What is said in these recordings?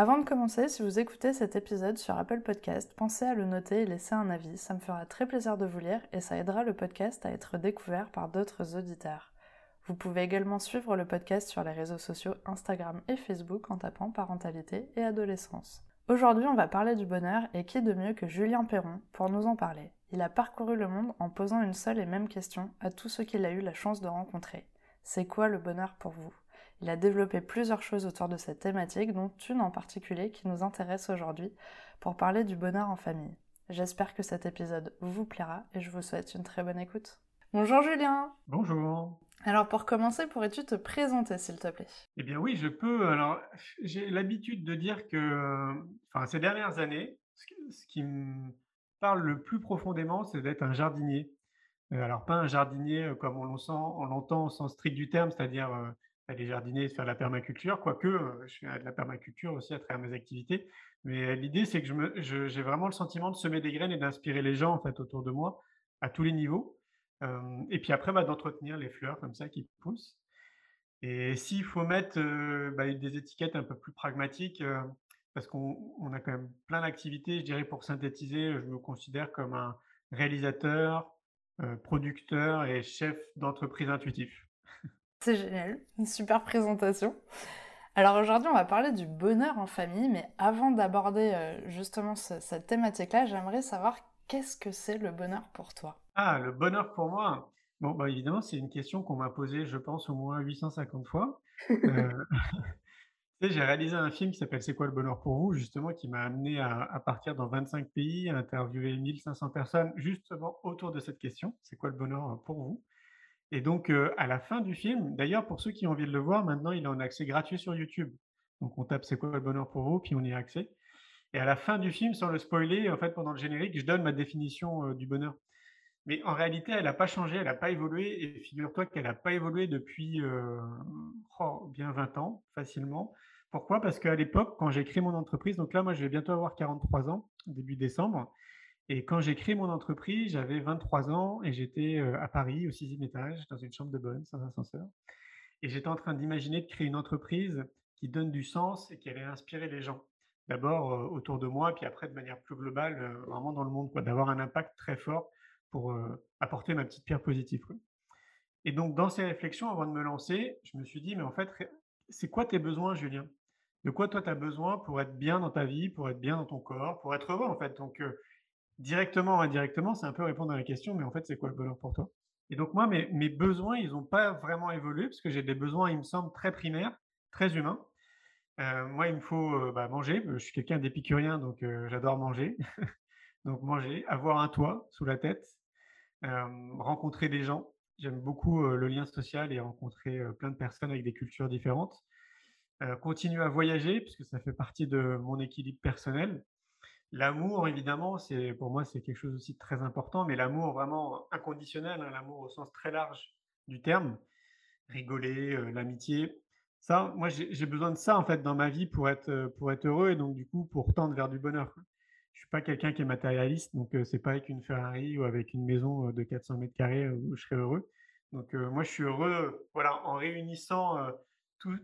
Avant de commencer, si vous écoutez cet épisode sur Apple Podcast, pensez à le noter et laisser un avis, ça me fera très plaisir de vous lire et ça aidera le podcast à être découvert par d'autres auditeurs. Vous pouvez également suivre le podcast sur les réseaux sociaux Instagram et Facebook en tapant parentalité et adolescence. Aujourd'hui, on va parler du bonheur et qui de mieux que Julien Perron pour nous en parler. Il a parcouru le monde en posant une seule et même question à tous ceux qu'il a eu la chance de rencontrer. C'est quoi le bonheur pour vous? Il a développé plusieurs choses autour de cette thématique, dont une en particulier qui nous intéresse aujourd'hui pour parler du bonheur en famille. J'espère que cet épisode vous plaira et je vous souhaite une très bonne écoute. Bonjour Julien Bonjour Alors pour commencer, pourrais-tu te présenter s'il te plaît? Eh bien oui, je peux. Alors j'ai l'habitude de dire que enfin, ces dernières années, ce qui me parle le plus profondément, c'est d'être un jardinier. Euh, alors pas un jardinier euh, comme on l'entend au sens strict du terme, c'est-à-dire euh, aller jardiner, faire de la permaculture, quoique euh, je fais de la permaculture aussi à travers mes activités. Mais euh, l'idée, c'est que j'ai vraiment le sentiment de semer des graines et d'inspirer les gens en fait autour de moi à tous les niveaux. et puis après, bah, d'entretenir les fleurs comme ça qui poussent. Et s'il faut mettre euh, bah, des étiquettes un peu plus pragmatiques, parce qu'on a quand même plein d'activités, je dirais pour synthétiser, je me considère comme un réalisateur, producteur et chef d'entreprise intuitif. C'est génial, une super présentation. Alors aujourd'hui, on va parler du bonheur en famille, mais avant d'aborder euh, justement cette thématique-là, j'aimerais savoir qu'est-ce que c'est le bonheur pour toi? Ah, le bonheur pour moi. Bon, bah évidemment, c'est une question qu'on m'a posée, je pense, au moins 850 fois. Euh, j'ai réalisé un film qui s'appelle C'est quoi le bonheur pour vous, justement, qui m'a amené à, à, partir dans 25 pays, à interviewer 1500 personnes, justement autour de cette question, c'est quoi le bonheur pour vous? Et donc, à la fin du film, d'ailleurs, pour ceux qui ont envie de le voir, maintenant, il est en accès gratuit sur YouTube. Donc, on tape C'est quoi le bonheur pour vous, puis on y a accès. Et à la fin du film, sans le spoiler, en fait, pendant le générique, je donne ma définition du bonheur. Mais en réalité, elle n'a pas changé, elle n'a pas évolué. Et figure-toi qu'elle n'a pas évolué depuis oh, bien 20 ans, facilement. Pourquoi? Parce qu'à l'époque, quand j'ai créé mon entreprise, donc là, moi, je vais bientôt avoir 43 ans, début décembre. Et quand j'ai créé mon entreprise, j'avais 23 ans et j'étais à Paris, au sixième étage, dans une chambre de bonne, sans ascenseur. Et j'étais en train d'imaginer de créer une entreprise qui donne du sens et qui allait inspirer les gens. D'abord autour de moi, puis après de manière plus globale, vraiment dans le monde, d'avoir un impact très fort pour apporter ma petite pierre positive. Et donc, dans ces réflexions, avant de me lancer, je me suis dit, mais en fait, c'est quoi tes besoins, Julien? De quoi toi, tu as besoin pour être bien dans ta vie, pour être bien dans ton corps, pour être heureux, en fait? Donc, directement ou indirectement, c'est un peu répondre à la question, mais en fait, c'est quoi le bonheur pour toi? Et donc, moi, mes, besoins, ils n'ont pas vraiment évolué, parce que j'ai des besoins, il me semble, très primaires, très humains. Euh, moi, il me faut euh, bah, manger. Je suis quelqu'un d'épicurien, donc euh, j'adore manger. donc, manger, avoir un toit sous la tête, rencontrer des gens. J'aime beaucoup le lien social et rencontrer plein de personnes avec des cultures différentes. continuer à voyager, puisque ça fait partie de mon équilibre personnel. L'amour, évidemment, c'est pour moi, c'est quelque chose aussi de très important, mais l'amour vraiment inconditionnel, hein, l'amour au sens très large du terme, rigoler, euh, l'amitié. Ça, moi, j'ai besoin de ça en fait dans ma vie pour être euh, pour être heureux et donc du coup pour tendre vers du bonheur. Je suis pas quelqu'un qui est matérialiste, donc euh, c'est pas avec une Ferrari ou avec une maison de 400 mètres carrés où je serai heureux. Donc moi, je suis heureux, voilà, en réunissant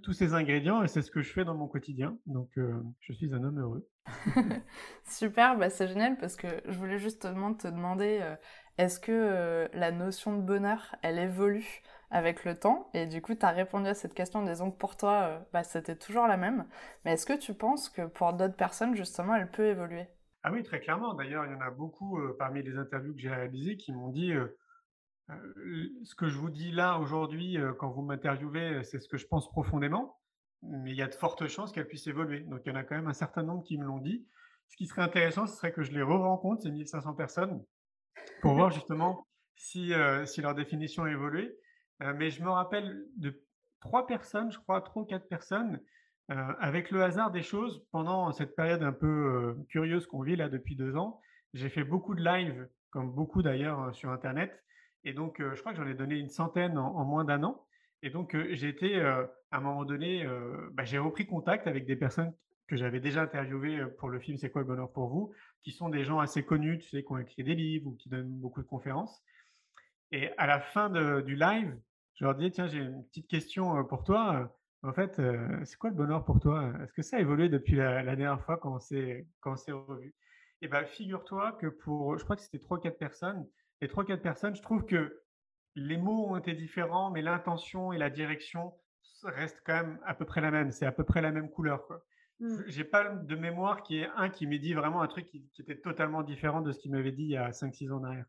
tous ces ingrédients et c'est ce que je fais dans mon quotidien. Donc, euh, je suis un homme heureux. Super, bah c'est génial parce que je voulais justement te demander euh, est-ce que euh, la notion de bonheur, elle évolue avec le temps? Et du coup, tu as répondu à cette question en disant que pour toi, bah, c'était toujours la même. Mais est-ce que tu penses que pour d'autres personnes, justement, elle peut évoluer? Ah oui, très clairement. D'ailleurs, il y en a beaucoup parmi les interviews que j'ai réalisées qui m'ont dit ce que je vous dis là aujourd'hui, quand vous m'interviewez, c'est ce que je pense profondément, mais il y a de fortes chances qu'elle puisse évoluer. Donc il y en a quand même un certain nombre qui me l'ont dit. Ce qui serait intéressant, ce serait que je les re-rencontre, ces 1500 personnes, pour voir justement si, si leur définition a évolué. mais je me rappelle de trois personnes, je crois, trois ou quatre personnes, avec le hasard des choses, pendant cette période un peu curieuse qu'on vit là depuis deux ans, j'ai fait beaucoup de lives, comme beaucoup d'ailleurs sur Internet, Et donc, je crois que j'en ai donné une centaine en, moins d'un an. Et donc, j'ai été, à un moment donné, bah, j'ai repris contact avec des personnes que j'avais déjà interviewées pour le film C'est quoi le bonheur pour vous, qui sont des gens assez connus, tu sais, qui ont écrit des livres ou qui donnent beaucoup de conférences. Et à la fin du live, je leur dis, tiens, j'ai une petite question pour toi. En fait, c'est quoi le bonheur pour toi? Est-ce que ça a évolué depuis la, dernière fois quand on s'est revu? Et bien, figure-toi que pour, je crois que c'était trois quatre personnes, les trois quatre personnes, je trouve que les mots ont été différents, mais l'intention et la direction restent quand même à peu près la même. C'est à peu près la même couleur. Mmh. J'ai pas de mémoire qui est un qui m'ait dit vraiment un truc qui, était totalement différent de ce qu'il m'avait dit il y a 5-6 ans en arrière.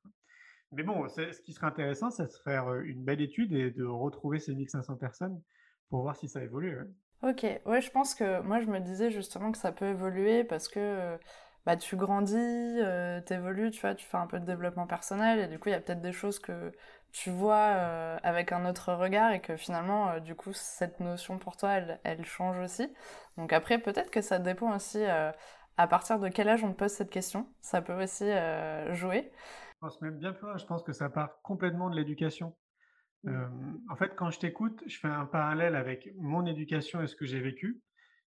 Mais bon, ce qui serait intéressant, c'est de faire une belle étude et de retrouver ces 1500 personnes pour voir si ça évolue. Ok, ouais, je pense que moi je me disais justement que ça peut évoluer parce que bah, tu grandis, euh, tu évolues, tu vois, tu fais un peu de développement personnel et du coup il y a peut-être des choses que tu vois euh, avec un autre regard et que finalement euh, du coup cette notion pour toi elle, elle change aussi. Donc après peut-être que ça dépend aussi à partir de quel âge on te pose cette question, ça peut aussi jouer. Je pense même bien plus je pense que ça part complètement de l'éducation. Mmh. en fait, quand je t'écoute, je fais un parallèle avec mon éducation et ce que j'ai vécu.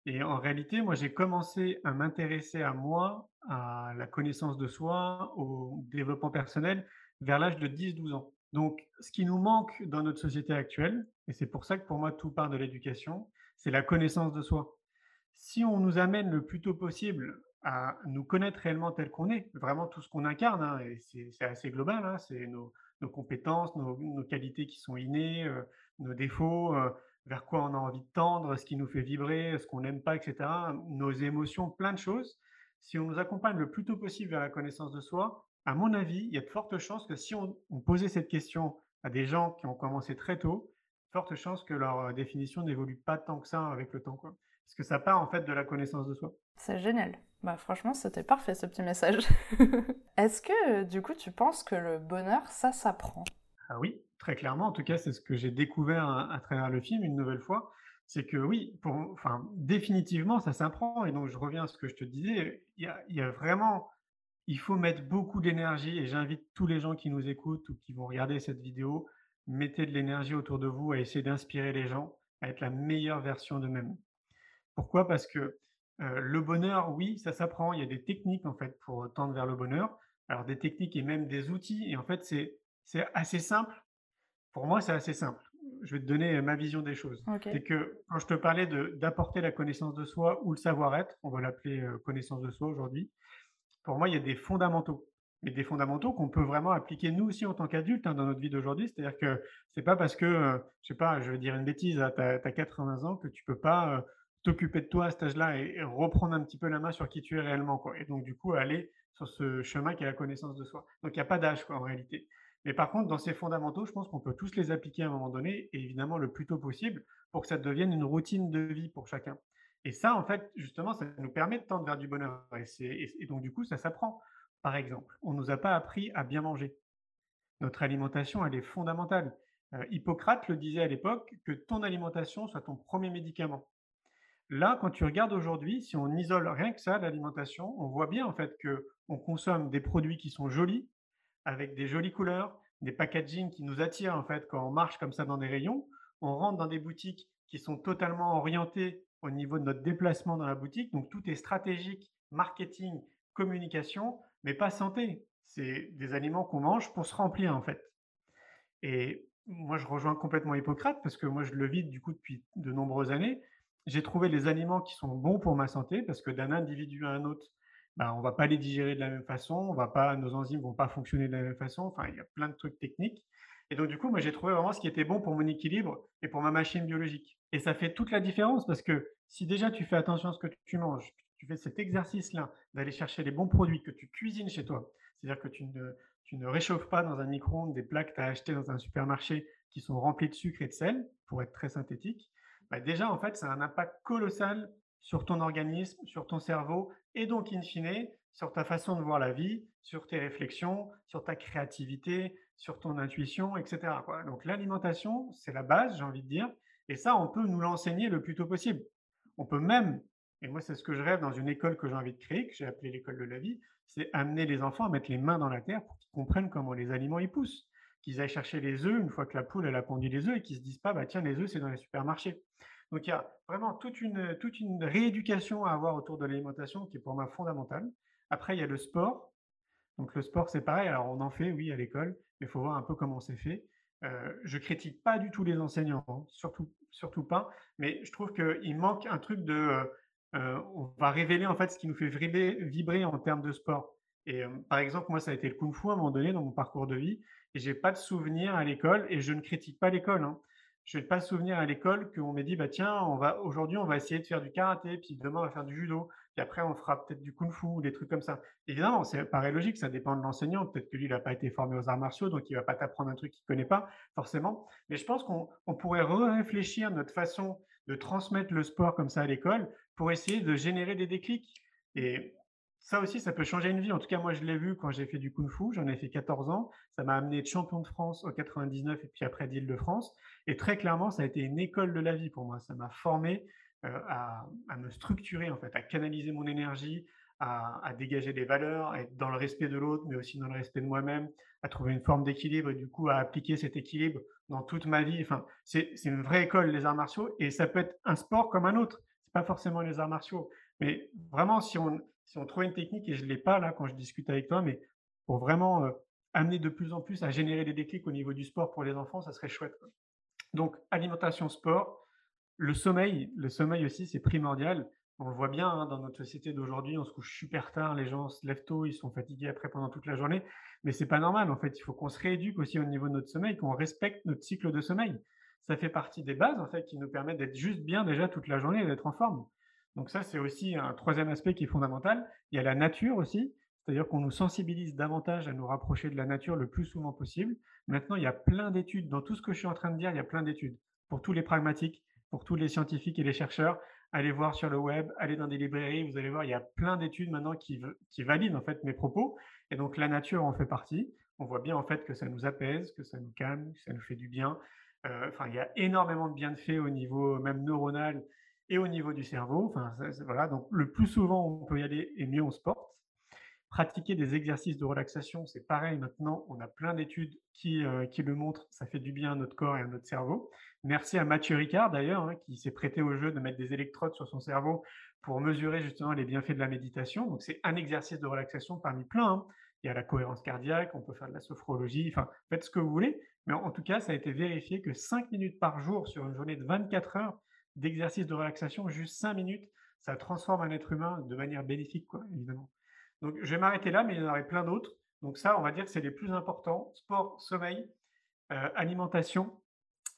Et en réalité, moi, j'ai commencé à m'intéresser à moi, à la connaissance de soi, au développement personnel vers l'âge de 10-12 ans. Donc, ce qui nous manque dans notre société actuelle, et c'est pour ça que pour moi, tout part de l'éducation, c'est la connaissance de soi. Si on nous amène le plus tôt possible à nous connaître réellement tel qu'on est, vraiment tout ce qu'on incarne, hein, et c'est assez global, hein, c'est nos, compétences, nos, qualités qui sont innées, euh, nos défauts, euh, vers quoi on a envie de tendre, ce qui nous fait vibrer, ce qu'on n'aime pas, etc. Nos émotions, plein de choses. Si on nous accompagne le plus tôt possible vers la connaissance de soi, à mon avis, il y a de fortes chances que si on, posait cette question à des gens qui ont commencé très tôt, fortes chances que leur euh, définition n'évolue pas tant que ça avec le temps. Quoi. Parce que ça part en fait de la connaissance de soi. C'est génial. Bah franchement, c'était parfait ce petit message. Est-ce que du coup, tu penses que le bonheur, ça s'apprend? Ah oui, très clairement. En tout cas, c'est ce que j'ai découvert à, travers le film une nouvelle fois. C'est que oui, pour, enfin, définitivement, ça s'apprend. Et donc, je reviens à ce que je te disais. Il y a, vraiment, il faut mettre beaucoup d'énergie. Et j'invite tous les gens qui nous écoutent ou qui vont regarder cette vidéo, mettez de l'énergie autour de vous à essayer d'inspirer les gens à être la meilleure version d'eux-mêmes. Pourquoi? Parce que le bonheur, oui, ça s'apprend. Il y a des techniques en fait pour tendre vers le bonheur. Alors des techniques et même des outils. Et en fait, c'est assez simple. Pour moi, c'est assez simple. Je vais te donner ma vision des choses. C'est que quand je te parlais d'apporter la connaissance de soi ou le savoir-être, on va l'appeler connaissance de soi aujourd'hui. Pour moi, il y a des fondamentaux. Mais des fondamentaux qu'on peut vraiment appliquer nous aussi en tant qu'adultes hein, dans notre vie d'aujourd'hui. C'est-à-dire que c'est pas parce que, je sais pas, je vais dire une bêtise, tu as, 80 ans que tu peux pas t'occuper de toi à cet âge-là et, reprendre un petit peu la main sur qui tu es réellement. Quoi. Et donc, du coup, aller sur ce chemin qui est la connaissance de soi. Donc, il n'y a pas d'âge en réalité. Mais par contre, dans ces fondamentaux, je pense qu'on peut tous les appliquer à un moment donné, et évidemment le plus tôt possible, pour que ça devienne une routine de vie pour chacun. Et ça, en fait, justement, ça nous permet de tendre vers du bonheur. Et, donc, du coup, ça s'apprend. Par exemple, on ne nous a pas appris à bien manger. Notre alimentation, elle est fondamentale. Euh, Hippocrate le disait à l'époque, que ton alimentation soit ton premier médicament. Là, quand tu regardes aujourd'hui, si on isole rien que ça, l'alimentation, on voit bien en fait que on consomme des produits qui sont jolis, avec des jolies couleurs, des packaging qui nous attirent en fait quand on marche comme ça dans des rayons. On rentre dans des boutiques qui sont totalement orientées au niveau de notre déplacement dans la boutique. Donc tout est stratégique, marketing, communication, mais pas santé. C'est des aliments qu'on mange pour se remplir en fait. Et moi, je rejoins complètement Hippocrate parce que moi, je le vis du coup depuis de nombreuses années j'ai trouvé les aliments qui sont bons pour ma santé parce que d'un individu à un autre, bah, on va pas les digérer de la même façon, on va pas, nos enzymes vont pas fonctionner de la même façon. Enfin, il y a plein de trucs techniques. Et donc, du coup, moi, j'ai trouvé vraiment ce qui était bon pour mon équilibre et pour ma machine biologique. Et ça fait toute la différence parce que si déjà tu fais attention à ce que tu manges, tu fais cet exercice-là d'aller chercher les bons produits que tu cuisines chez toi, c'est-à-dire que tu ne, tu ne réchauffes pas dans un micro-ondes des plats que tu as achetés dans un supermarché qui sont remplis de sucre et de sel, pour être très synthétique, bah, déjà, en fait, ça a un impact colossal sur ton organisme, sur ton cerveau, et donc, in fine, sur ta façon de voir la vie, sur tes réflexions, sur ta créativité, sur ton intuition, etc. Donc, l'alimentation, c'est la base, j'ai envie de dire, et ça, on peut nous l'enseigner le plus tôt possible. On peut même, et moi, c'est ce que je rêve dans une école que j'ai envie de créer, que j'ai appelée l'école de la vie, c'est amener les enfants à mettre les mains dans la terre pour qu'ils comprennent comment les aliments y poussent. qu'ils aillent chercher les œufs une fois que la poule elle a pondu les œufs et qu'ils se disent pas bah tiens les œufs c'est dans les supermarchés. Donc il y a vraiment toute une, toute une rééducation à avoir autour de l'alimentation qui est pour moi fondamentale. Après il y a le sport. Donc le sport c'est pareil, alors on en fait oui à l'école, mais il faut voir un peu comment c'est fait. Euh, je critique pas du tout les enseignants, hein, surtout, surtout pas, mais je trouve qu'il manque un truc de, euh, euh, on va révéler en fait ce qui nous fait vibrer, vibrer en termes de sport. Et euh, par exemple, moi, ça a été le kung fu à un moment donné dans mon parcours de vie, et j'ai pas de souvenir à l'école, et je ne critique pas l'école. Hein. Je n'ai pas de souvenir à l'école qu'on m'ait dit, bah tiens, on va aujourd'hui, on va essayer de faire du karaté, puis demain, on va faire du judo, puis après, on fera peut-être du kung fu, ou des trucs comme ça. Évidemment, c'est paraît logique, ça dépend de l'enseignant. Peut-être que lui, il n'a pas été formé aux arts martiaux, donc il va pas t'apprendre un truc qu'il connaît pas, forcément. Mais je pense qu'on pourrait réfléchir notre façon de transmettre le sport comme ça à l'école pour essayer de générer des déclics. Et ça aussi, ça peut changer une vie. En tout cas, moi, je l'ai vu quand j'ai fait du Kung Fu. J'en ai fait 14 ans. Ça m'a amené de champion de France au 99 et puis après d'Île-de-France. Et très clairement, ça a été une école de la vie pour moi. Ça m'a formé euh, à, me structurer, en fait, à canaliser mon énergie, à, dégager des valeurs, à être dans le respect de l'autre, mais aussi dans le respect de moi-même, à trouver une forme d'équilibre et du coup à appliquer cet équilibre dans toute ma vie. Enfin, c'est une vraie école, les arts martiaux, et ça peut être un sport comme un autre. C'est pas forcément les arts martiaux, mais vraiment, si on, si on trouve une technique, et je ne l'ai pas là quand je discute avec toi, mais pour vraiment euh, amener de plus en plus à générer des déclics au niveau du sport pour les enfants, ça serait chouette. Donc, alimentation, sport, le sommeil, le sommeil aussi, c'est primordial. On le voit bien hein, dans notre société d'aujourd'hui, on se couche super tard, les gens se lèvent tôt, ils sont fatigués après pendant toute la journée, mais c'est pas normal. En fait, il faut qu'on se rééduque aussi au niveau de notre sommeil, qu'on respecte notre cycle de sommeil. Ça fait partie des bases en fait qui nous permettent d'être juste bien déjà toute la journée et d'être en forme. Donc ça, c'est aussi un troisième aspect qui est fondamental. Il y a la nature aussi, c'est-à-dire qu'on nous sensibilise davantage à nous rapprocher de la nature le plus souvent possible. Maintenant, il y a plein d'études. Dans tout ce que je suis en train de dire, il y a plein d'études. Pour tous les pragmatiques, pour tous les scientifiques et les chercheurs, allez voir sur le web, allez dans des librairies, vous allez voir, il y a plein d'études maintenant qui, valident en fait mes propos. Et donc la nature en fait partie. On voit bien en fait que ça nous apaise, que ça nous calme, que ça nous fait du bien. Euh, enfin, il y a énormément de bienfaits au niveau même neuronal et au niveau du cerveau. Voilà, donc le plus souvent on peut y aller et mieux on se porte. Pratiquer des exercices de relaxation, c'est pareil maintenant, on a plein d'études qui, euh, qui, le montrent, ça fait du bien à notre corps et à notre cerveau. Merci à Mathieu Ricard d'ailleurs, hein, qui s'est prêté au jeu de mettre des électrodes sur son cerveau pour mesurer justement les bienfaits de la méditation. Donc c'est un exercice de relaxation parmi plein. Hein. Il y a la cohérence cardiaque, on peut faire de la sophrologie, enfin faites ce que vous voulez. Mais en tout cas, ça a été vérifié que 5 minutes par jour sur une journée de 24 heures, d'exercice de relaxation, juste 5 minutes, ça transforme un être humain de manière bénéfique, quoi, évidemment. Donc, je vais m'arrêter là, mais il y en aurait plein d'autres. Donc, ça, on va dire que c'est les plus importants sport, sommeil, euh, alimentation,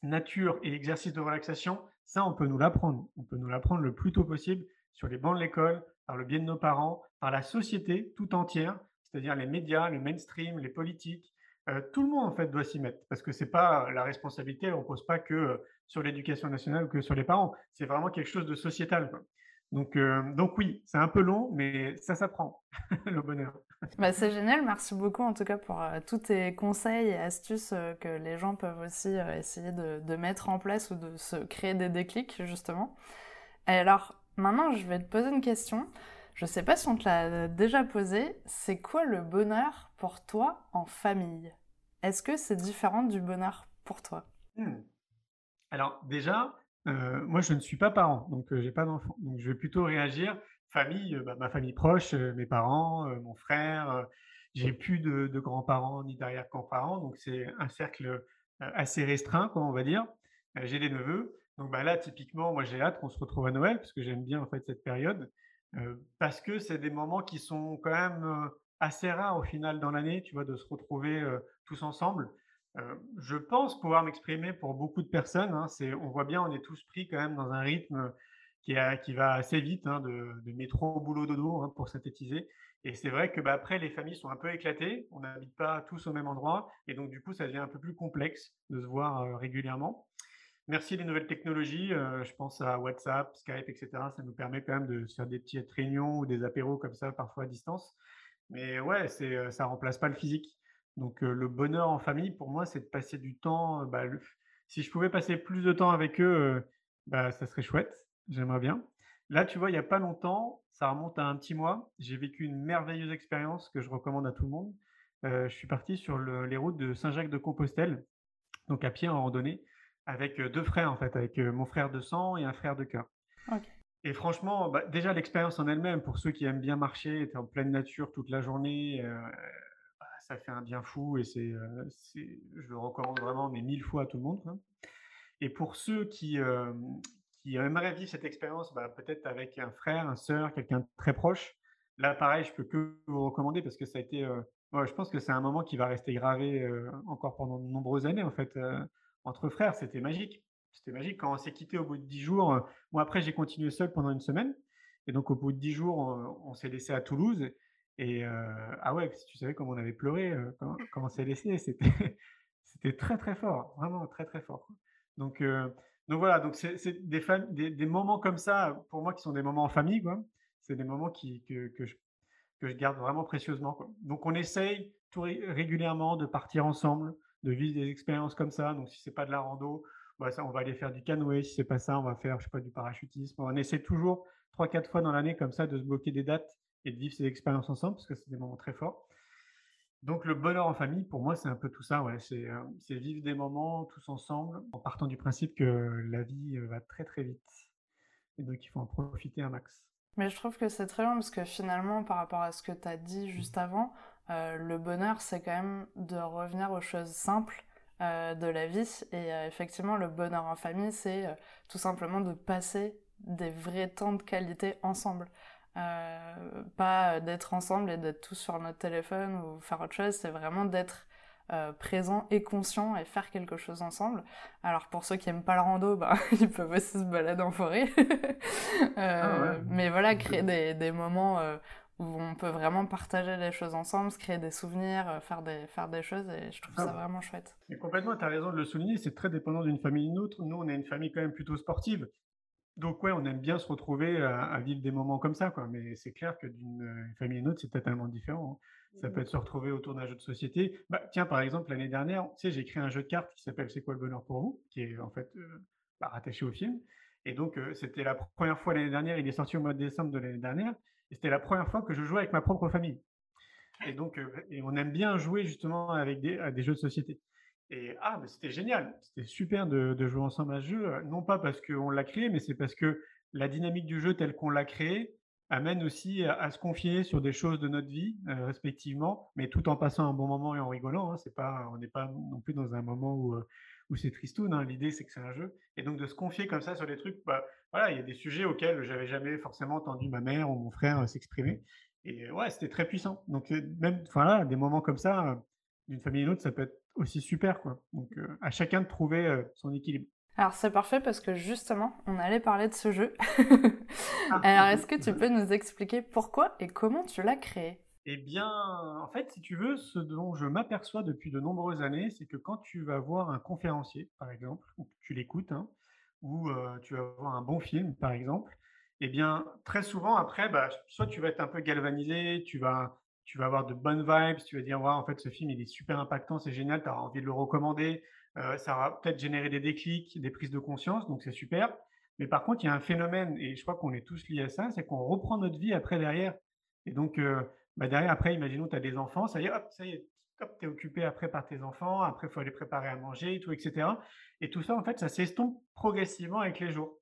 nature et exercice de relaxation. Ça, on peut nous l'apprendre. On peut nous l'apprendre le plus tôt possible sur les bancs de l'école, par le biais de nos parents, par la société tout entière, c'est-à-dire les médias, le mainstream, les politiques, euh, tout le monde en fait doit s'y mettre parce que c'est pas la responsabilité, on pose pas que euh, sur l'éducation nationale ou que sur les parents. C'est vraiment quelque chose de sociétal. Donc, euh, donc oui, c'est un peu long, mais ça s'apprend le bonheur. Bah, c'est génial, merci beaucoup en tout cas pour tous tes conseils et astuces que les gens peuvent aussi essayer de, mettre en place ou de se créer des déclics justement. Et alors maintenant, je vais te poser une question. Je sais pas si on te l'a déjà posé. C'est quoi le bonheur pour toi en famille Est-ce que c'est différent du bonheur pour toi? Hmm. Alors déjà, euh, moi je ne suis pas parent, donc euh, j'ai pas d'enfant. Donc je vais plutôt réagir famille, euh, bah, ma famille proche, mes parents, mon frère. j'ai plus de, grands-parents ni d'arrière-grands-parents, donc c'est un cercle assez restreint, quoi, on va dire. j'ai des neveux. Donc bah, là, typiquement, moi j'ai hâte qu'on se retrouve à Noël, parce que j'aime bien en fait cette période. Parce que c'est des moments qui sont quand même assez rares au final dans l'année, tu vois, de se retrouver euh, tous ensemble. je pense pouvoir m'exprimer pour beaucoup de personnes. Hein, c'est, on voit bien, on est tous pris quand même dans un rythme qui, va assez vite, hein, de, de, métro, boulot, dodo, hein, pour synthétiser. Et c'est vrai que bah, après, les familles sont un peu éclatées, on n'habite pas tous au même endroit, et donc du coup, ça devient un peu plus complexe de se voir régulièrement. Merci les nouvelles technologies. Euh, je pense à WhatsApp, Skype, etc. Ça nous permet quand même de faire des petites réunions ou des apéros comme ça, parfois à distance. Mais ouais, c'est, ça remplace pas le physique. Donc le bonheur en famille, pour moi, c'est de passer du temps. Bah, si je pouvais passer plus de temps avec eux, bah, ça serait chouette. J'aimerais bien. Là, tu vois, il n'y a pas longtemps, ça remonte à un petit mois, j'ai vécu une merveilleuse expérience que je recommande à tout le monde. je suis parti sur les routes de Saint-Jacques-de-Compostelle, donc à pied en randonnée, avec deux frères en fait, avec mon frère de sang et un frère de cœur. Et franchement, bah, déjà l'expérience en elle-même, pour ceux qui aiment bien marcher, être en pleine nature toute la journée, bah, ça fait un bien fou et c'est, je le recommande vraiment mais mille fois à tout le monde. Et pour ceux qui, qui aimeraient vivre cette expérience, bah, peut-être avec un frère, un sœur, quelqu'un très proche, là pareil, je peux que vous recommander parce que ça a été, je pense que c'est un moment qui va rester gravé encore pendant de nombreuses années en fait. entre frères, c'était magique. C'était magique. Quand on s'est quitté au bout de dix jours, euh, moi après j'ai continué seul pendant une semaine. Et donc au bout de dix jours, on, s'est laissé à Toulouse. Et euh, ah ouais, si tu savais comment on avait pleuré euh, quand, on s'est laissé, c'était très très fort, vraiment très très fort. Donc donc voilà, donc c'est des, moments comme ça pour moi qui sont des moments en famille. C'est des moments qui, que, que je garde vraiment précieusement. Donc on essaye tout régulièrement de partir ensemble, de vivre des expériences comme ça. Donc si c'est pas de la rando, bah, ça, on va aller faire du canoë. Si c'est pas ça, on va faire, je sais pas, du parachutisme. On essaie toujours trois, quatre fois dans l'année comme ça de se bloquer des dates et de vivre ces expériences ensemble parce que c'est des moments très forts. Donc le bonheur en famille, pour moi, c'est un peu tout ça. Ouais. C'est, euh, vivre des moments tous ensemble en partant du principe que la vie euh, va très très vite. Et donc il faut en profiter un max. Mais je trouve que c'est très bien parce que finalement, par rapport à ce que tu as dit juste avant, euh, le bonheur, c'est quand même de revenir aux choses simples euh, de la vie. Et euh, effectivement, le bonheur en famille, c'est euh, tout simplement de passer des vrais temps de qualité ensemble. pas d'être ensemble et d'être tous sur notre téléphone ou faire autre chose, c'est vraiment d'être présent et conscient et faire quelque chose ensemble. Alors pour ceux qui aiment pas le rando, bah, ils peuvent aussi se balader en forêt. Ah mais voilà, créer des, des moments où on peut vraiment partager les choses ensemble, se créer des souvenirs, euh, faire des, faire des choses, et je trouve ça ah. vraiment chouette. Et complètement, tu as raison de le souligner, c'est très dépendant d'une famille ou d'une autre. Nous, on est une famille quand même plutôt sportive. Donc ouais, on aime bien se retrouver à, vivre des moments comme ça, quoi. Mais c'est clair que d'une euh, famille à une autre, c'est totalement différent. Hein. Ça peut être se retrouver autour d'un jeu de société. Bah, tiens, par exemple, l'année dernière, tu sais, j'ai créé un jeu de cartes qui s'appelle C'est quoi le bonheur pour vous, qui est en fait euh, bah, rattaché au film. Et donc, c'était la première fois l'année dernière, il est sorti au mois de décembre de l'année dernière c'était la première fois que je jouais avec ma propre famille. Et donc, euh, on aime bien jouer justement avec des, des jeux de société. Et ah, mais c'était génial, c'était super de, jouer ensemble à ce jeu, non pas parce qu'on l'a créé, mais c'est parce que la dynamique du jeu telle qu'on l'a créé amène aussi à, se confier sur des choses de notre vie euh, respectivement, mais tout en passant un bon moment et en rigolant. Hein. c'est pas, on n'est pas non plus dans un moment où, euh, où c'est tristoun. Hein. L'idée c'est que c'est un jeu, et donc de se confier comme ça sur des trucs. Bah, voilà, il y a des sujets auxquels j'avais jamais forcément entendu ma mère ou mon frère euh, s'exprimer. Et ouais, c'était très puissant. Donc euh, même, voilà, des moments comme ça, euh, d'une famille à une autre, ça peut être aussi super, quoi. Donc à chacun de trouver son équilibre. Alors c'est parfait parce que justement, on allait parler de ce jeu. Ah. Alors est-ce que tu peux nous expliquer pourquoi et comment tu l'as créé? Eh bien, en fait, si tu veux, ce dont je m'aperçois depuis de nombreuses années, c'est que quand tu vas voir un conférencier, par exemple, ou tu l'écoutes, hein, ou tu vas voir un bon film, par exemple, eh bien, très souvent, après, bah, soit tu vas être un peu galvanisé, tu vas, tu vas avoir de bonnes vibes, tu vas dire, ouais, en fait, ce film, il est super impactant, c'est génial, tu as envie de le recommander, ça va peut-être générer des déclics, des prises de conscience, donc c'est super. Mais par contre, il y a un phénomène, et je crois qu'on est tous liés à ça, c'est qu'on reprend notre vie après derrière. Et donc, bah, derrière, après, imaginons, tu as des enfants, ça y est, hop, ça y est, tu es occupé après par tes enfants, après, il faut aller préparer à manger et tout, etc. Et tout ça, en fait, ça s'estompe progressivement avec les jours.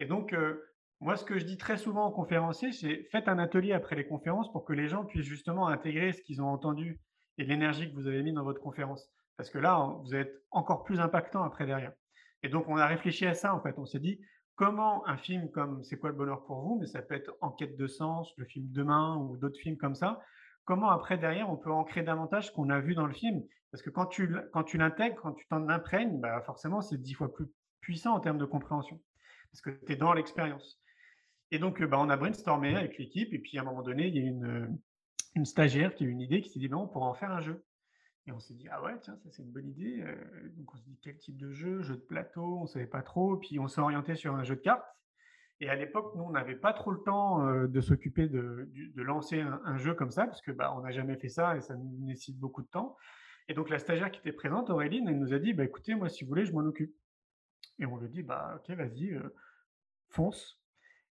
Et donc, euh, moi, ce que je dis très souvent aux conférenciers, c'est faites un atelier après les conférences pour que les gens puissent justement intégrer ce qu'ils ont entendu et l'énergie que vous avez mis dans votre conférence. Parce que là, vous êtes encore plus impactant après derrière. Et donc, on a réfléchi à ça, en fait. On s'est dit, comment un film comme C'est quoi le bonheur pour vous, mais ça peut être Enquête de sens, le film Demain ou d'autres films comme ça, comment après derrière on peut ancrer davantage ce qu'on a vu dans le film? Parce que quand tu, l'intègres, quand tu t'en imprègnes, bah forcément c'est dix fois plus puissant en termes de compréhension. Parce que tu es dans l'expérience. Et donc bah, on a brainstormé avec l'équipe et puis à un moment donné, il y a une, une stagiaire qui a eu une idée qui s'est dit on pourrait en faire un jeu. Et on s'est dit, ah ouais, tiens, ça c'est une bonne idée. Euh, donc on s'est dit, quel type de jeu Jeu de plateau, on ne savait pas trop. Puis on s'est orienté sur un jeu de cartes. Et à l'époque, nous, on n'avait pas trop le temps de s'occuper de, lancer un, jeu comme ça, parce que bah, on n'a jamais fait ça et ça nécessite beaucoup de temps. Et donc la stagiaire qui était présente, Aurélie, elle nous a dit, bah, écoutez, moi, si vous voulez, je m'en occupe. Et on lui dit, bah, ok, vas-y, fonce.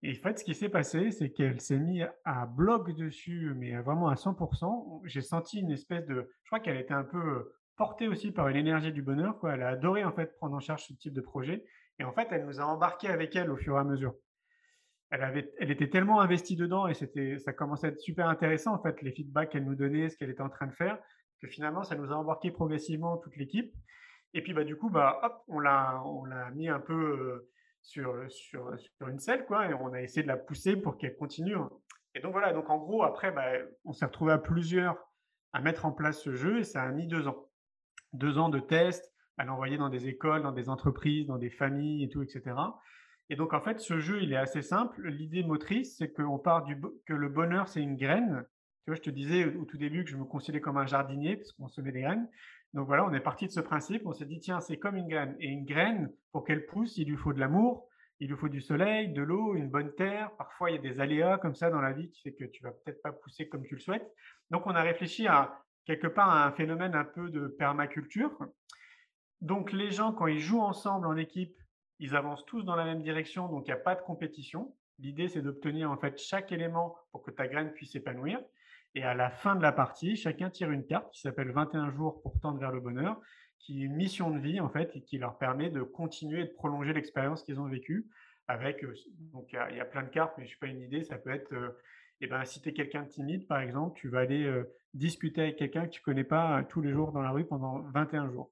Et en fait, ce qui s'est passé, c'est qu'elle s'est mise à bloc dessus, mais vraiment à 100% J'ai senti une espèce de je crois qu'elle était un peu, heu, portée aussi par l'énergie du bonheur. Elle a adoré, en fait, prendre en charge ce type de projet et en fait, elle nous a embarqués avec elle au fur et à mesure. Elle avait elle était tellement investie dedans et ça commençait à être super intéressant, en fait, les feedbacks qu'elle nous donnait, ce qu'elle était en train de faire, que finalement, ça nous a embarqués progressivement, toute l'équipe et puis, bah, du coup, bah, hop, on l'a on l'a mis un peu, heu sur, sur, sur une selle, quoi, et on a essayé de la pousser pour qu'elle continue. Hein. Et donc voilà, donc en gros, après, bah, on s'est retrouvé à plusieurs à mettre en place ce jeu et ça a mis deux ans. Deux ans de tests, à l'envoyer dans des écoles, dans des entreprises, dans des familles et tout, etc. Et donc en fait, ce jeu, il est assez simple. L'idée motrice, c'est qu'on part du que le bonheur, c'est une graine. Tu vois, je te disais au tout début que je me considérais comme un jardinier parce qu'on semait des graines. Donc voilà, on est parti de ce principe. On s'est dit, tiens, c'est comme une graine. Et une graine, pour qu'elle pousse, il lui faut de l'amour, il lui faut du soleil, de l'eau, une bonne terre. Parfois, il y a des aléas comme ça dans la vie qui fait que tu vas peut-être pas pousser comme tu le souhaites. Donc, on a réfléchi à quelque part à un phénomène un peu de permaculture. Donc, les gens, quand ils jouent ensemble en équipe, ils avancent tous dans la même direction, donc il n'y a pas de compétition. L'idée, c'est d'obtenir en fait chaque élément pour que ta graine puisse s'épanouir. Et à la fin de la partie, chacun tire une carte qui s'appelle 21 jours pour tendre vers le bonheur, qui est une mission de vie en fait et qui leur permet de continuer et de prolonger l'expérience qu'ils ont vécue. Avec, euh, donc il y, a plein de cartes, mais je suis pas une idée. Ça peut être, euh, eh ben, si tu es quelqu'un de timide, par exemple, tu vas aller euh, discuter avec quelqu'un que tu connais pas tous les jours dans la rue pendant 21 jours.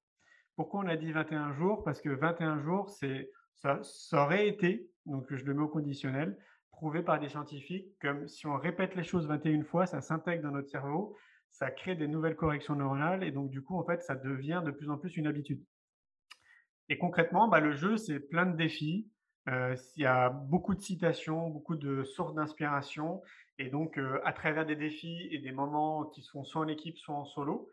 Pourquoi on a dit 21 jours? Parce que 21 jours, ça aurait été, donc je le mets au conditionnel, prouvé par des scientifiques comme si on répète les choses 21 fois, ça s'intègre dans notre cerveau, ça crée des nouvelles corrections neuronales et donc du coup, en fait, ça devient de plus en plus une habitude. Et concrètement, bah, le jeu, c'est plein de défis. Euh, il y a beaucoup de citations, beaucoup de sources d'inspiration. Et donc, euh, à travers des défis et des moments qui sont soit en équipe, soit en solo,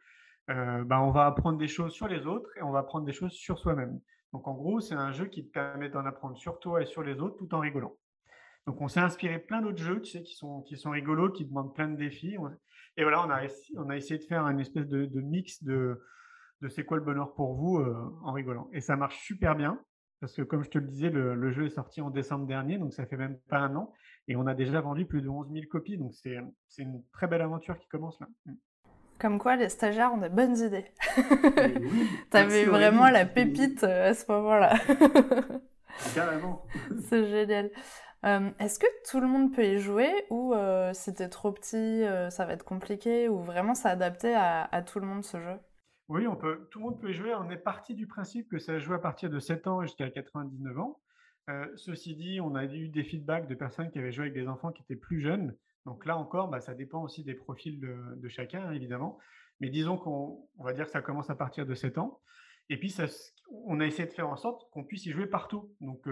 euh, bah, on va apprendre des choses sur les autres et on va apprendre des choses sur soi-même. Donc, en gros, c'est un jeu qui te permet d'en apprendre sur toi et sur les autres tout en rigolant. Donc, on s'est inspiré plein d'autres jeux, tu sais, qui sont, qui sont rigolos, qui demandent plein de défis. Et voilà, on a, on a essayé de faire une espèce de, mix de, de c'est quoi le bonheur pour vous euh, en rigolant. Et ça marche super bien, parce que comme je te le disais, le, jeu est sorti en décembre dernier, donc ça fait même pas un an. Et on a déjà vendu plus de 11 000 copies, donc c'est une très belle aventure qui commence là. Mm. Comme quoi, les stagiaires ont des bonnes idées. Oui, T'avais vraiment la pépite euh, à ce moment-là. Carrément. C'est génial. Euh, est-ce que tout le monde peut y jouer ou euh, si t'es trop petit, euh, ça va être compliqué ou vraiment c'est adapté à, tout le monde ce jeu? Oui, on peut, tout le monde peut y jouer. On est parti du principe que ça joue à partir de 7 ans jusqu'à 99 ans. ceci dit, on a eu des feedbacks de personnes qui avaient joué avec des enfants qui étaient plus jeunes. Donc là encore, bah, ça dépend aussi des profils de, chacun, hein, évidemment. Mais disons qu'on va dire que ça commence à partir de 7 ans. Et puis, ça, on a essayé de faire en sorte qu'on puisse y jouer partout. Donc,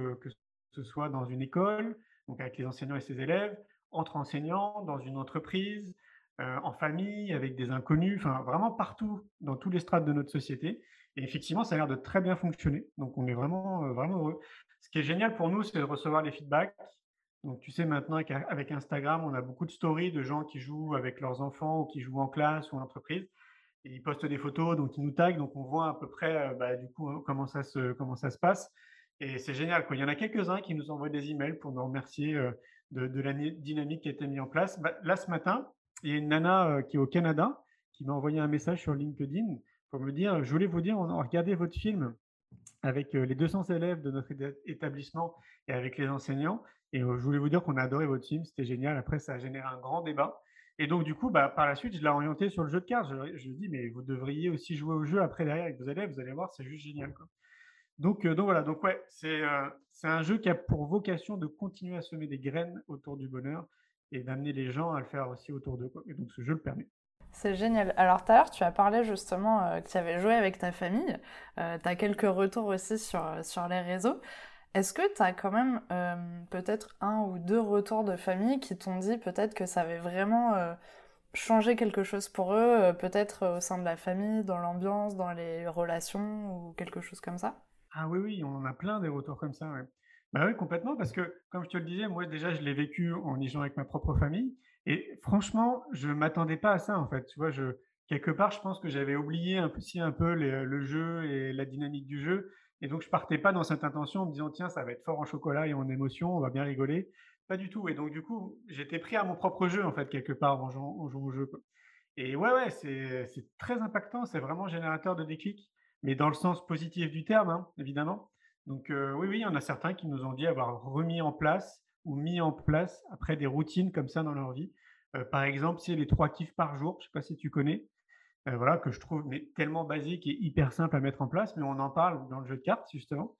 ce soit dans une école, donc avec les enseignants et ses élèves, entre enseignants, dans une entreprise, euh, en famille, avec des inconnus, enfin vraiment partout, dans tous les strates de notre société. Et effectivement, ça a l'air de très bien fonctionner. Donc on est vraiment, euh, vraiment heureux. Ce qui est génial pour nous, c'est de recevoir les feedbacks. Donc tu sais maintenant avec Instagram, on a beaucoup de stories de gens qui jouent avec leurs enfants ou qui jouent en classe ou en entreprise. Ils postent des photos, donc ils nous taguent, donc on voit à peu près euh, bah, du coup comment ça se, comment ça se passe. Et c'est génial. Quoi. Il y en a quelques-uns qui nous envoient des emails pour nous remercier euh, de, la dynamique qui a été mise en place. Bah, là, ce matin, il y a une nana euh, qui est au Canada qui m'a envoyé un message sur LinkedIn pour me dire, je voulais vous dire, on a regardé votre film avec euh, les 200 élèves de notre établissement et avec les enseignants. Et je voulais vous dire qu'on a adoré votre film, c'était génial. Après, ça a généré un grand débat. Et donc, du coup, bah, par la suite, je l'ai orienté sur le jeu de cartes. Je, ai dit, mais vous devriez aussi jouer au jeu après derrière avec vos élèves. Vous allez voir, c'est juste génial. Quoi. Donc, euh, donc voilà, donc ouais, euh, c'est un jeu qui a pour vocation de continuer à semer des graines autour du bonheur et d'amener les gens à le faire aussi autour d'eux. Et donc ce jeu le permet. C'est génial. Alors tout à l'heure, tu as parlé justement euh, que tu avais joué avec ta famille. tu as quelques retours aussi sur, sur les réseaux. Est-ce que tu as quand même peut-être un ou deux retours de famille qui t'ont dit peut-être que ça avait vraiment changé quelque chose pour eux, peut-être au sein de la famille, dans l'ambiance, dans les relations ou quelque chose comme ça? Ah oui, oui, on a plein des retours comme ça. Bah oui, complètement, parce que comme je te le disais, moi déjà, je l'ai vécu en y jouant avec ma propre famille. Et franchement, je ne m'attendais pas à ça, en fait. Tu vois, quelque part, je pense que j'avais oublié un peu, si un peu le jeu et la dynamique du jeu. Et donc, je partais pas dans cette intention en me disant, tiens, ça va être fort en chocolat et en émotion, on va bien rigoler. pas du tout. Et donc, du coup, j'étais pris à mon propre jeu, en fait, quelque part, en jouant, au jeu. Et ouais, ouais, c'est c'est très impactant, c'est vraiment générateur de déclic, mais dans le sens positif du terme, hein, évidemment. Donc, heu, oui, oui, il y en a certains qui nous ont dit avoir remis en place ou mis en place après des routines comme ça dans leur vie. Heu, par exemple, c'est les 3 kiffs par jour, je sais pas si tu connais? Heu, voilà, que je trouve tellement basique et hyper simple à mettre en place, mais on en parle dans le jeu de cartes, justement.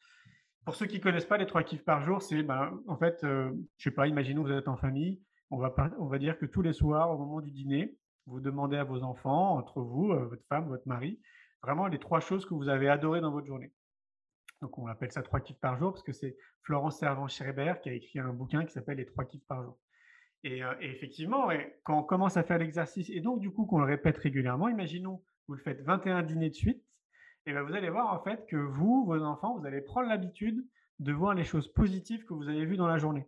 Pour ceux qui connaissent pas les 3 kiffs par jour, c'est, ben, en fait, je sais pas, imaginons que vous êtes en famille, on va on va dire que tous les soirs, au moment du dîner, vous demandez à vos enfants, entre vous, votre femme, votre mari, vraiment les 3 choses que vous avez adorées dans votre journée. Donc on appelle ça 3 kiffs par jour parce que c'est Florence Servan-Schreiber qui a écrit un bouquin qui s'appelle Les 3 kiffs par jour. Et, et effectivement, quand on commence à faire l'exercice et donc du coup qu'on le répète régulièrement, imaginons, vous le faites 21 dîners de suite, et ben vous allez voir en fait que vous, vos enfants, vous allez prendre l'habitude de voir les choses positives que vous avez vues dans la journée.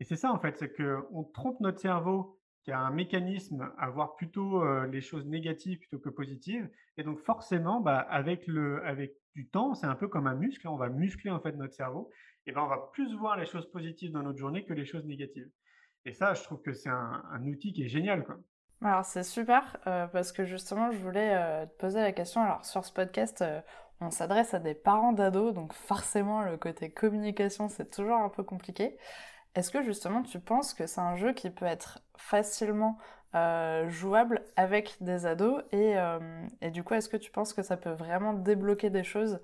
Et c'est ça en fait, c'est qu'on trompe notre cerveau qui a un mécanisme à voir plutôt, heu, les choses négatives plutôt que positives et donc forcément, bah, avec le avec du temps, c'est un peu comme un muscle, hein, on va muscler en fait notre cerveau et ben, on va plus voir les choses positives dans notre journée que les choses négatives. Et ça, je trouve que c'est un outil qui est génial, quoi. Alors c'est super euh, parce que justement je voulais euh, te poser la question. Alors sur ce podcast, euh, on s'adresse à des parents d'ados, donc forcément le côté communication c'est toujours un peu compliqué. Est-ce que justement tu penses que c'est un jeu qui peut être facilement jouable avec des ados et, et du coup est-ce que tu penses que ça peut vraiment débloquer des choses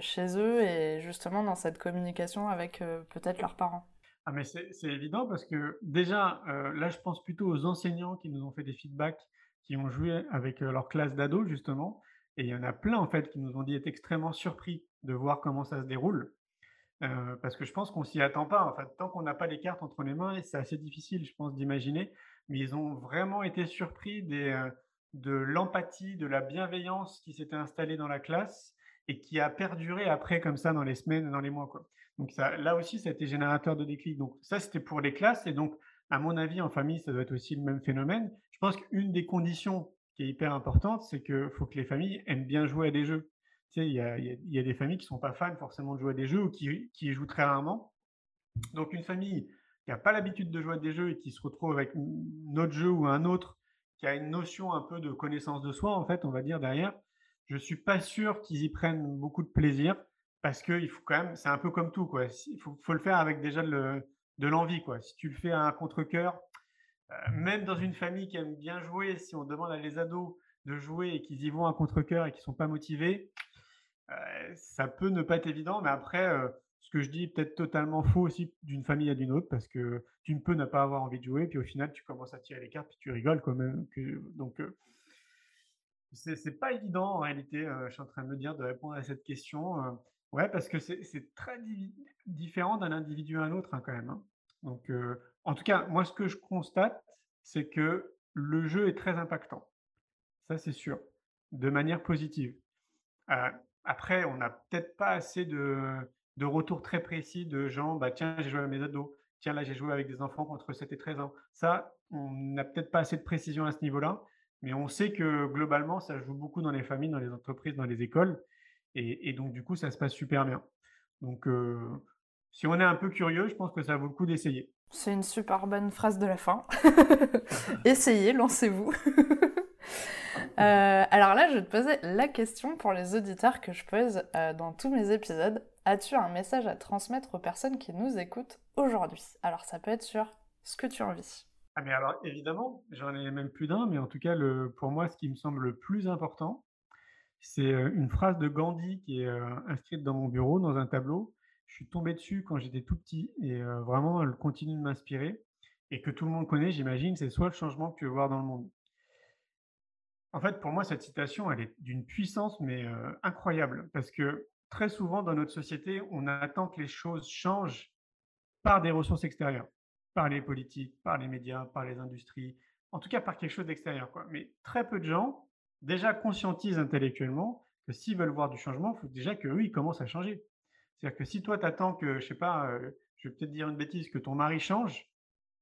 chez eux et justement dans cette communication avec peut-être leurs parents? Ah mais c'est évident parce que déjà, là, je pense plutôt aux enseignants qui nous ont fait des feedbacks, qui ont joué avec, leur classe d'ados justement et il y en a plein en fait qui nous ont dit être extrêmement surpris de voir comment ça se déroule. Heu, parce que je pense qu'on s'y attend pas en. Tant qu'on n'a pas les cartes entre les mains c'est assez difficile je pense d'imaginer, mais ils ont vraiment été surpris heu, de l'empathie, de la bienveillance qui s'était installée dans la classe et qui a perduré après comme ça dans les semaines dans les mois. Donc ça, là aussi, ça a été générateur de déclic. Donc ça, c'était pour les classes et donc à mon avis, en famille, ça doit être aussi le même phénomène. Je pense qu'une des conditions qui est hyper importante, c'est qu'il faut que les familles aiment bien jouer à des jeux. Il y a, il il des familles qui sont pas fans forcément de jouer à des jeux ou qui, qui jouent très rarement. Donc une famille qui n'a pas l'habitude de jouer à des jeux et qui se retrouve avec un autre jeu ou un autre, qui a une notion un peu de connaissance de soi, en fait, on va dire derrière, je suis pas sûr qu'ils y prennent beaucoup de plaisir parce qu'il faut quand même, c'est un peu comme tout, quoi. Il faut, le faire avec déjà le, de l'envie, quoi. Si tu le fais à un contre-cœur, euh, même dans une famille qui aime bien jouer, si on demande à les ados de jouer et qu'ils y vont à contre-cœur et qu'ils sont pas motivés, ça peut ne pas être évident. Mais après, euh, ce que je dis est peut-être totalement faux aussi d'une famille à d'une autre parce que tu ne peux ne pas avoir envie de jouer, puis au final, tu commences à tirer les cartes, puis tu rigoles quand même. Donc, euh, c'est pas évident en réalité, je suis en train de me dire de répondre à cette question, ouais, parce que c'est très différent d'un individu à un autre, hein, quand même, hein. Donc, en tout cas, moi, ce que je constate, c'est que le jeu est très impactant. Ça, c'est sûr, de manière positive. Après, on n'a peut-être pas assez de de retours très précis de gens: «Bah, tiens, j'ai joué avec mes ados. Tiens, là, j'ai joué avec des enfants entre 7 et 13 ans». Ça, on n'a peut-être pas assez de précision à ce niveau-là. Mais on sait que globalement, ça joue beaucoup dans les familles, dans les entreprises, dans les écoles et et donc du coup, ça se passe super bien. Donc heu, si on est un peu curieux, je pense que ça vaut le coup d'essayer. C'est une super bonne phrase de la fin. Essayez, lancez-vous. Euh, alors là, je vais te poser la question pour les auditeurs que je pose euh, dans tous mes épisodes. As-tu un message à transmettre aux personnes qui nous écoutent aujourd'hui? Alors ça peut être sur ce que tu en vis. Ah mais alors évidemment, j'en ai même plus d'un, mais en tout cas, le pour moi, ce qui me semble le plus important, c'est, heu, une phrase de Gandhi qui est, inscrite dans mon bureau, dans un tableau. Je suis tombé dessus quand j'étais tout petit et vraiment, elle continue de m'inspirer et que tout le monde connaît, j'imagine, c'est: «Sois le changement que tu veux voir dans le monde». En fait, pour moi, cette citation, elle est d'une puissance, mais heu, incroyable parce que très souvent dans notre société, on attend que les choses changent par des ressources extérieures, par les politiques, par les médias, par les industries, en tout cas par quelque chose d'extérieur. Mais très peu de gens, déjà conscientisent intellectuellement que s'ils veulent voir du changement, il faut déjà qu'eux, ils commencent à changer. C'est-à-dire que si toi, tu attends que, je sais pas, heu, je vais peut-être dire une bêtise, que ton mari change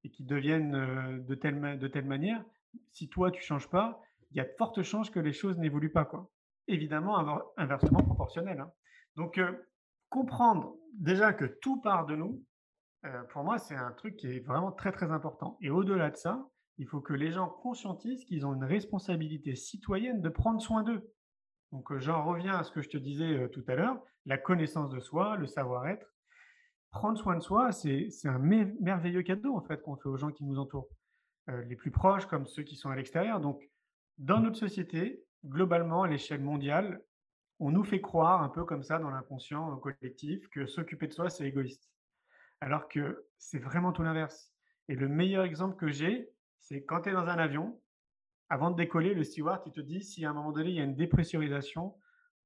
et qu'il devienne, heu, de telle de telle manière, si toi tu changes pas, il y a de fortes chances que les choses n'évoluent pas, quoi. Évidemment, inver inversement proportionnel, hein. Donc heu, comprendre déjà que tout part de nous, pour moi, c'est un truc qui est vraiment très, très important et au-delà de ça, il faut que les gens conscientisent qu'ils ont une responsabilité citoyenne de prendre soin d'eux. Donc, j'en reviens à ce que je te disais tout à l'heure, la connaissance de soi, le savoir-être. Prendre soin de soi, c'est un merveilleux cadeau en fait qu'on fait aux gens qui nous entourent, les plus proches comme ceux qui sont à l'extérieur. Donc, dans notre société, globalement, à l'échelle mondiale, on nous fait croire un peu comme ça dans l'inconscient collectif que s'occuper de soi, c'est égoïste. Alors que c'est vraiment tout l'inverse. Et le meilleur exemple que j'ai, c'est quand tu es dans un avion, avant de décoller, le steward, il te dit si à un moment donné, il y a une dépressurisation,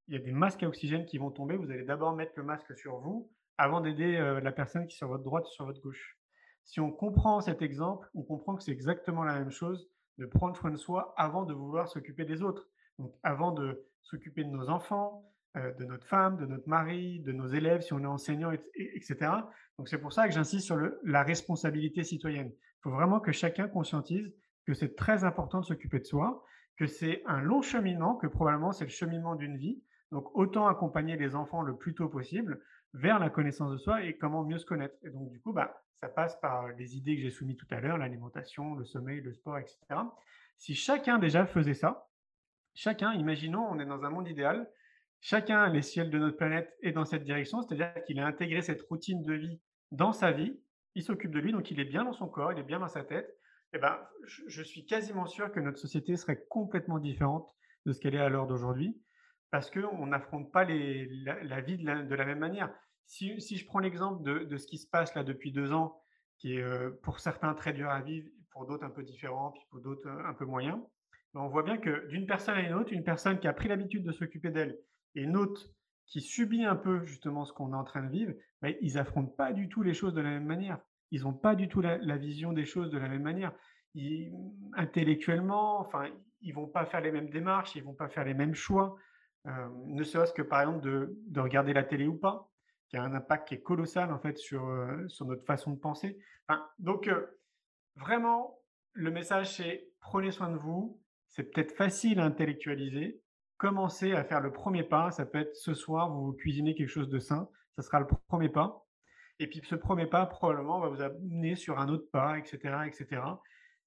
il y a des masques à oxygène qui vont tomber, vous allez d'abord mettre le masque sur vous avant d'aider la personne qui est sur votre droite ou sur votre gauche. Si on comprend cet exemple, on comprend que c'est exactement la même chose de prendre soin de soi avant de vouloir s'occuper des autres. Donc avant de s'occuper de nos enfants, de notre femme, de notre mari, de nos élèves, si on est enseignant, etc. Donc c'est pour ça que j'insiste sur la responsabilité citoyenne. Il faut vraiment que chacun conscientise que c'est très important de s'occuper de soi, que c'est un long cheminement, que probablement c'est le cheminement d'une vie. Donc autant accompagner les enfants le plus tôt possible vers la connaissance de soi et comment mieux se connaître. Et donc du coup, bah, ça passe par les idées que j'ai soumises tout à l'heure, l'alimentation, le sommeil, le sport, etc. Si chacun déjà faisait ça, chacun, imaginons, on est dans un monde idéal, chacun, les ciels de notre planète est dans cette direction, c'est-à-dire qu'il a intégré cette routine de vie dans sa vie, il s'occupe de lui, donc il est bien dans son corps, il est bien dans sa tête, eh ben, je, suis quasiment sûr que notre société serait complètement différente de ce qu'elle est à l'heure d'aujourd'hui, parce qu'on n'affronte pas la, vie de la, même manière. Si, je prends l'exemple de, ce qui se passe là depuis deux ans, qui est euh, pour certains très dur à vivre, pour d'autres un peu différent, puis pour d'autres un peu moyen, ben, on voit bien que d'une personne à une autre, une personne qui a pris l'habitude de s'occuper d'elle et une autre qui subit un peu justement ce qu'on est en train de vivre, ben, ils affrontent pas du tout les choses de la même manière ils n'ont pas du tout la, vision des choses de la même manière. intellectuellement, enfin, ils vont pas faire les mêmes démarches, ils vont pas faire les mêmes choix. Euh, ne serait-ce que par exemple de, regarder la télé ou pas, qui a un impact qui est colossal en fait sur, euh, sur notre façon de penser. donc euh, vraiment, le message c'est prenez soin de vous. C'est peut-être facile à intellectualiser. Commencez à faire le premier pas. Ça peut être ce soir, vous cuisinez quelque chose de sain. Ça sera le premier pas. Et puis ce premier pas, probablement, va vous amener sur un autre pas, etc. etc.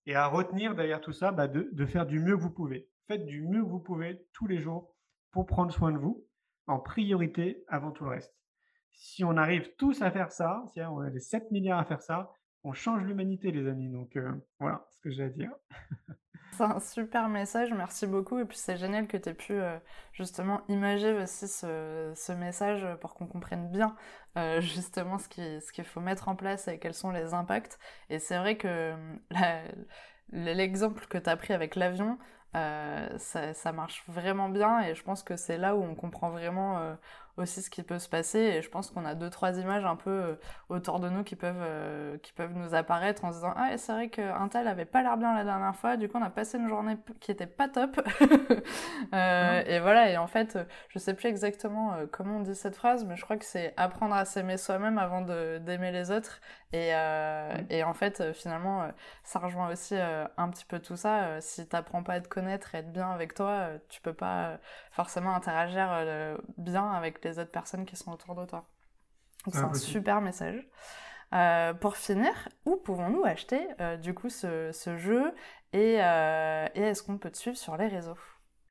Et à retenir derrière tout ça, bah, de, faire du mieux que vous pouvez. Faites du mieux que vous pouvez tous les jours pour prendre soin de vous, en priorité avant tout le reste. Si on arrive tous à faire ça, si on a les 7 milliards à faire ça, on change l'humanité, les amis. Donc euh, voilà ce que j'ai à dire. C'est un super message, merci beaucoup. Et puis c'est génial que tu aies pu euh, justement imager aussi ce, message pour qu'on comprenne bien euh, justement ce qu'il ce qu'il faut mettre en place et quels sont les impacts. Et c'est vrai que l'exemple que tu as pris avec l'avion, ça, ça, marche vraiment bien et je pense que c'est là où on comprend vraiment aussi ce qui peut se passer. Et je pense qu'on a deux, trois images un peu euh, autour de nous qui peuvent, euh, qui peuvent nous apparaître en se disant Ah, c'est vrai qu'un tel avait pas l'air bien la dernière fois, du coup, on a passé une journée qui était pas top. euh, et voilà, et en fait, je sais plus exactement euh, comment on dit cette phrase, mais je crois que c'est apprendre à s'aimer soi-même avant d'aimer les autres. Et, et en fait, finalement, ça rejoint aussi un petit peu tout ça. si t'apprends pas à te connaître et être bien avec toi, tu peux pas forcément interagir bien avec les autres personnes qui sont autour de toi. c'est un super message. Euh, pour finir, où pouvons-nous acheter euh, du coup ce, jeu euh, et, est-ce qu'on peut te suivre sur les réseaux?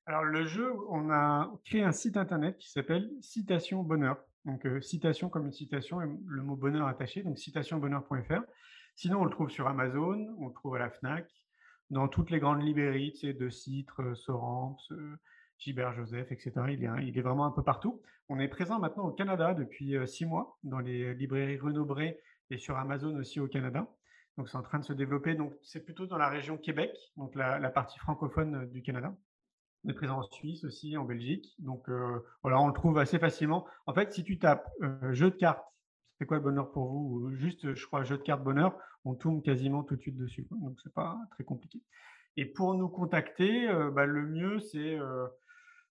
Alors le jeu, on a créé un site internet qui s'appelle Citation Bonheur. Donc citation comme une citation le mot bonheur attaché, donc citationbonheur.fr. Sinon, on le trouve sur Amazon, on le trouve à la FNAC, dans toutes les grandes librairies, tu sais, de Citre, Sorams, Gilbert Joseph, etc. Il est, vraiment un peu partout. On est présent maintenant au Canada depuis euh, six mois, dans les librairies Renaud Bré et sur Amazon aussi au Canada. Donc c'est en train de se développer. Donc c'est plutôt dans la région Québec, donc la, partie francophone euh, du Canada. On est présent en Suisse aussi, en Belgique. Donc euh, voilà, on le trouve assez facilement. En fait, si tu tapes jeu de cartes, c'est quoi le bonheur pour vous? Juste, je crois, jeu de cartes bonheur, on tourne quasiment tout de suite dessus. Donc c'est pas très compliqué. Et pour nous contacter, bah, le mieux c'est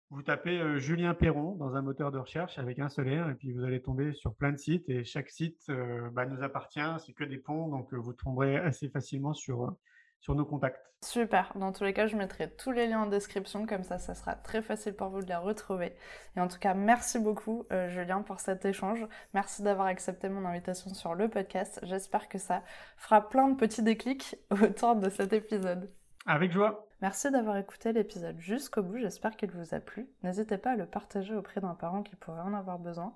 vous tapez Julien Perron dans un moteur de recherche avec un solaire et puis vous allez tomber sur plein de sites et chaque site bah, nous appartient, c'est que des ponts, donc vous tomberez assez facilement sur, sur nos contacts. Super. Dans tous les cas, je mettrai tous les liens en description, comme ça, ça sera très facile pour vous de les retrouver. Et en tout cas, merci beaucoup, euh, Julien, pour cet échange. Merci d'avoir accepté mon invitation sur le podcast. J'espère que ça fera plein de petits déclics autour de cet épisode. Avec joie. Merci d'avoir écouté l'épisode jusqu'au bout, j'espère qu'il vous a plu. N'hésitez pas à le partager auprès d'un parent qui pourrait en avoir besoin,